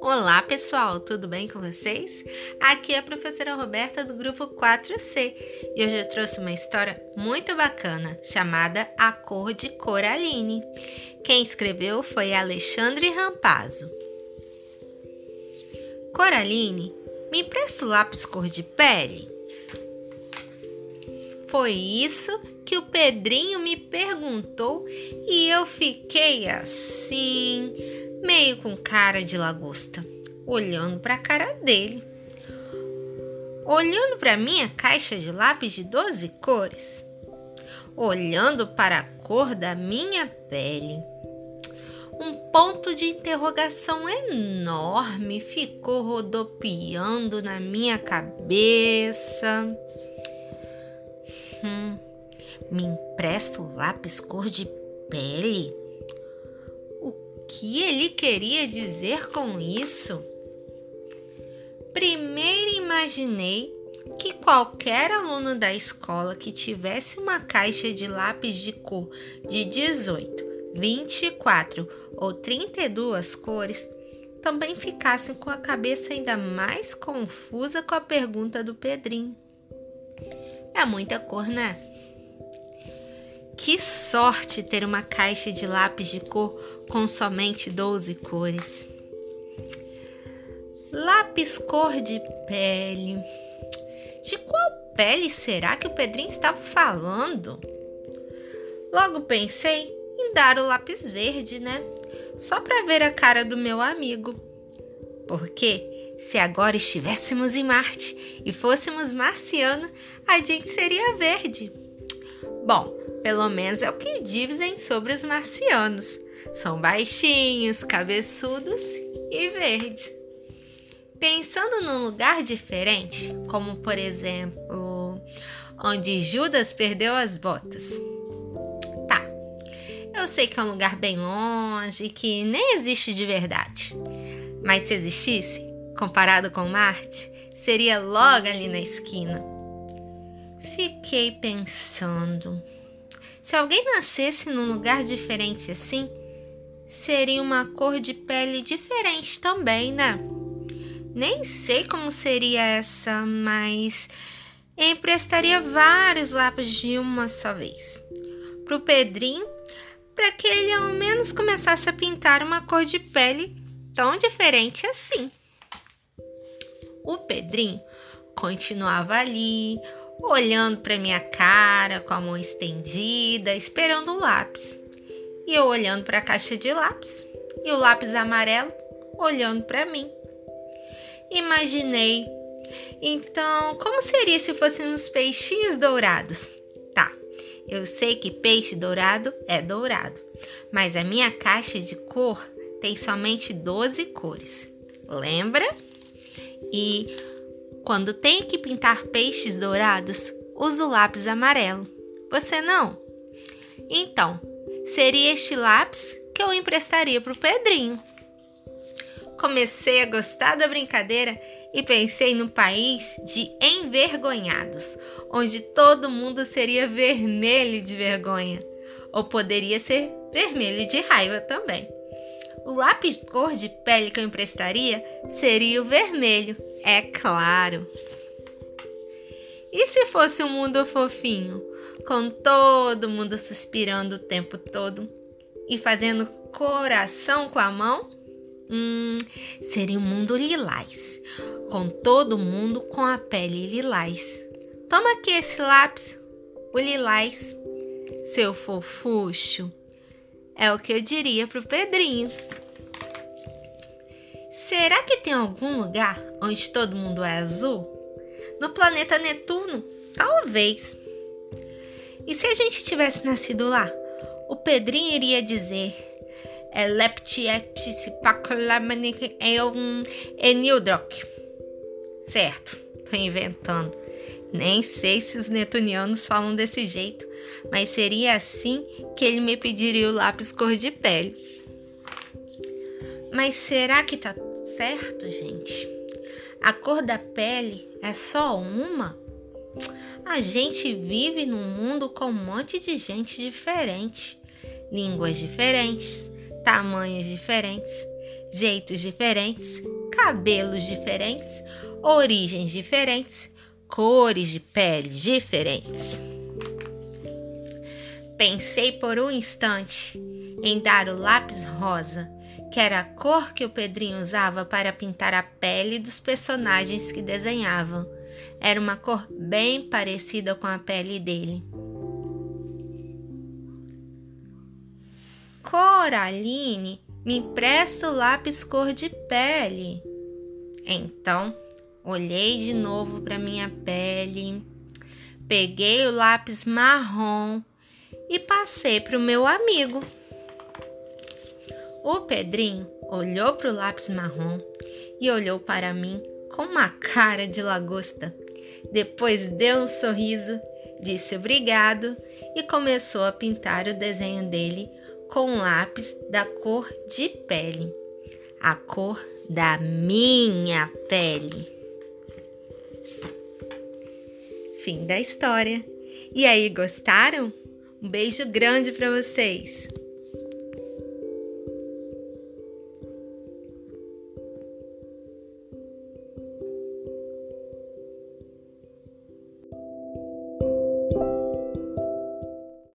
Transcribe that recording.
Olá pessoal, tudo bem com vocês? Aqui é a professora Roberta do grupo 4C e hoje eu trouxe uma história muito bacana chamada A Cor de Coraline. Quem escreveu foi Alexandre Rampazzo. Coraline, me empresta o lápis cor de pele? Foi isso que o Pedrinho me perguntou e eu fiquei assim meio com cara de lagosta, olhando para a cara dele. Olhando para minha caixa de lápis de 12 cores, olhando para a cor da minha pele. Um ponto de interrogação enorme ficou rodopiando na minha cabeça. Me empresta o lápis cor de pele? que ele queria dizer com isso? Primeiro imaginei que qualquer aluno da escola que tivesse uma caixa de lápis de cor de 18, 24 ou 32 cores também ficasse com a cabeça ainda mais confusa com a pergunta do Pedrinho. É muita cor, né? Que sorte ter uma caixa de lápis de cor com somente 12 cores. Lápis cor de pele. De qual pele será que o Pedrinho estava falando? Logo pensei em dar o lápis verde, né? Só para ver a cara do meu amigo. Porque se agora estivéssemos em Marte e fôssemos marciano, a gente seria verde. Bom, pelo menos é o que dizem sobre os marcianos. São baixinhos, cabeçudos e verdes. Pensando num lugar diferente, como por exemplo, onde Judas perdeu as botas. Tá, eu sei que é um lugar bem longe e que nem existe de verdade. Mas se existisse, comparado com Marte, seria logo ali na esquina. Fiquei pensando. Se alguém nascesse num lugar diferente assim, seria uma cor de pele diferente também, né? Nem sei como seria essa, mas emprestaria vários lápis de uma só vez pro Pedrinho, para que ele ao menos começasse a pintar uma cor de pele tão diferente assim. O Pedrinho continuava ali, olhando para minha cara com a mão estendida, esperando o lápis. E eu olhando para a caixa de lápis e o lápis amarelo olhando para mim. Imaginei. Então, como seria se fôssemos peixinhos dourados? Tá, eu sei que peixe dourado é dourado, mas a minha caixa de cor tem somente 12 cores. Lembra? E quando tenho que pintar peixes dourados, uso lápis amarelo. Você não? Então, seria este lápis que eu emprestaria para o Pedrinho. Comecei a gostar da brincadeira e pensei no país de envergonhados, onde todo mundo seria vermelho de vergonha, ou poderia ser vermelho de raiva também. O lápis cor de pele que eu emprestaria seria o vermelho, é claro. E se fosse um mundo fofinho, com todo mundo suspirando o tempo todo e fazendo coração com a mão? Hum, seria um mundo lilás, com todo mundo com a pele lilás. Toma aqui esse lápis, o lilás, seu fofucho. É o que eu diria pro Pedrinho. Será que tem algum lugar onde todo mundo é azul? No planeta Netuno? Talvez. E se a gente tivesse nascido lá? O Pedrinho iria dizer Enildrock. Certo, tô inventando. Nem sei se os netunianos falam desse jeito, mas seria assim que ele me pediria o lápis cor de pele. Mas será que tá certo, gente? A cor da pele é só uma? A gente vive num mundo com um monte de gente diferente. línguas diferentes, tamanhos diferentes, jeitos diferentes, cabelos diferentes, origens diferentes, cores de pele diferentes. Pensei por um instante em dar o lápis rosa, que era a cor que o Pedrinho usava para pintar a pele dos personagens que desenhavam. Era uma cor bem parecida com a pele dele. Coraline, me empresta o lápis cor de pele. Então, olhei de novo para minha pele, peguei o lápis marrom e passei para o meu amigo. O Pedrinho olhou para o lápis marrom e olhou para mim com uma cara de lagosta. Depois deu um sorriso, disse obrigado e começou a pintar o desenho dele com um lápis da cor de pele, a cor da minha pele. Fim da história. E aí, gostaram? Um beijo grande para vocês!